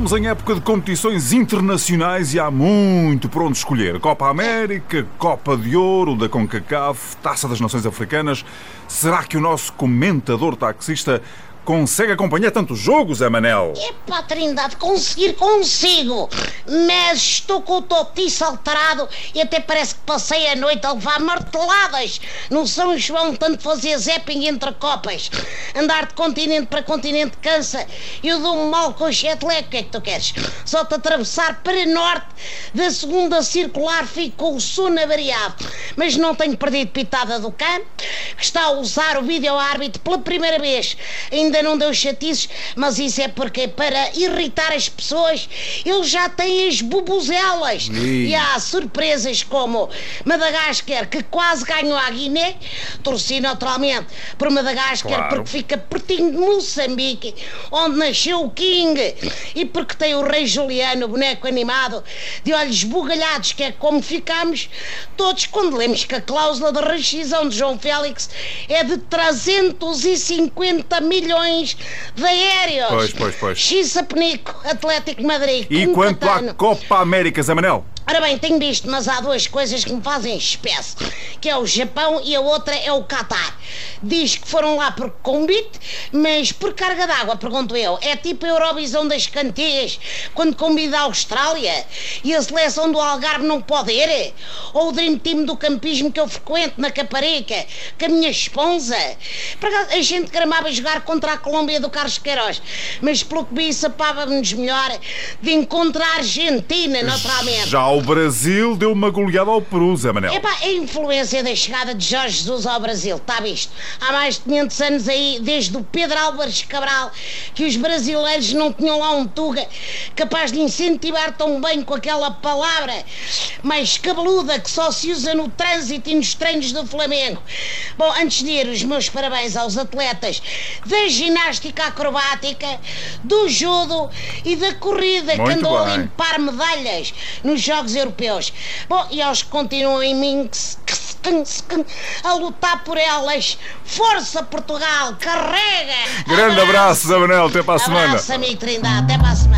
Estamos em época de competições internacionais e há muito por onde escolher. Copa América, Copa de Ouro da CONCACAF, Taça das Nações Africanas. Será que o nosso comentador taxista Consegue acompanhar tantos jogos, Manel? Epá, Trindade, conseguir consigo. Mas estou com o totiço alterado e até parece que passei a noite a levar marteladas no São João, tanto fazer zapping entre copas. Andar de continente para continente cansa. Eu dou-me mal com o jetlag, o que é que tu queres? Só te atravessar para norte da segunda circular fico com o sono avariado. Mas não tenho perdido pitada do campo, está a usar o vídeo árbitro pela primeira vez. Ainda não deu chatices, mas isso é porque para irritar as pessoas ele já tem as bubuzelas. E há surpresas como Madagascar, que quase ganhou a Guiné, torci naturalmente por Madagascar claro. porque fica pertinho de Moçambique, onde nasceu o King, e porque tem o Rei Juliano, boneco animado, de olhos bugalhados, que é como ficamos todos quando lemos que a cláusula de rescisão de João Félix é de 350 milhões de aéreos. Pois, pois, pois. Xisa Penico, Atlético Madrid. E quanto à Copa América, Zé Manel? Ora bem, tenho visto, mas há duas coisas que me fazem espécie, que é o Japão e a outra é o Qatar. Diz que foram lá por convite, mas por carga d'água, pergunto eu. É tipo a Eurovisão das cantigas, quando convida a Austrália e a seleção do Algarve não pode ir? Ou o Dream Team do campismo que eu frequento na Caparica, com a minha esposa? A gente gramava jogar contra a Colômbia do Carlos Queiroz, mas pelo que vi, sapávamos melhor de encontrar a Argentina, naturalmente. Já o Brasil deu uma goleada ao Peru, Zé Manel. Epá, a influência da chegada de Jorge Jesus ao Brasil, está visto? Há mais de 500 anos aí, desde o Pedro Álvares Cabral, que os brasileiros não tinham lá um tuga capaz de incentivar tão bem com aquela palavra mais cabeluda que só se usa no trânsito e nos treinos do Flamengo. Bom, antes de ir, os meus parabéns aos atletas da ginástica acrobática, do judo e da corrida Muito que andou bem. a limpar medalhas nos Jogos Jogos Europeus. Bom, e aos que continuam em Minsk a lutar por elas. Força Portugal, carrega! Grande abraço, abraço Zé Manel, até para a semana. Abraço, amigo Trindade, até para a semana.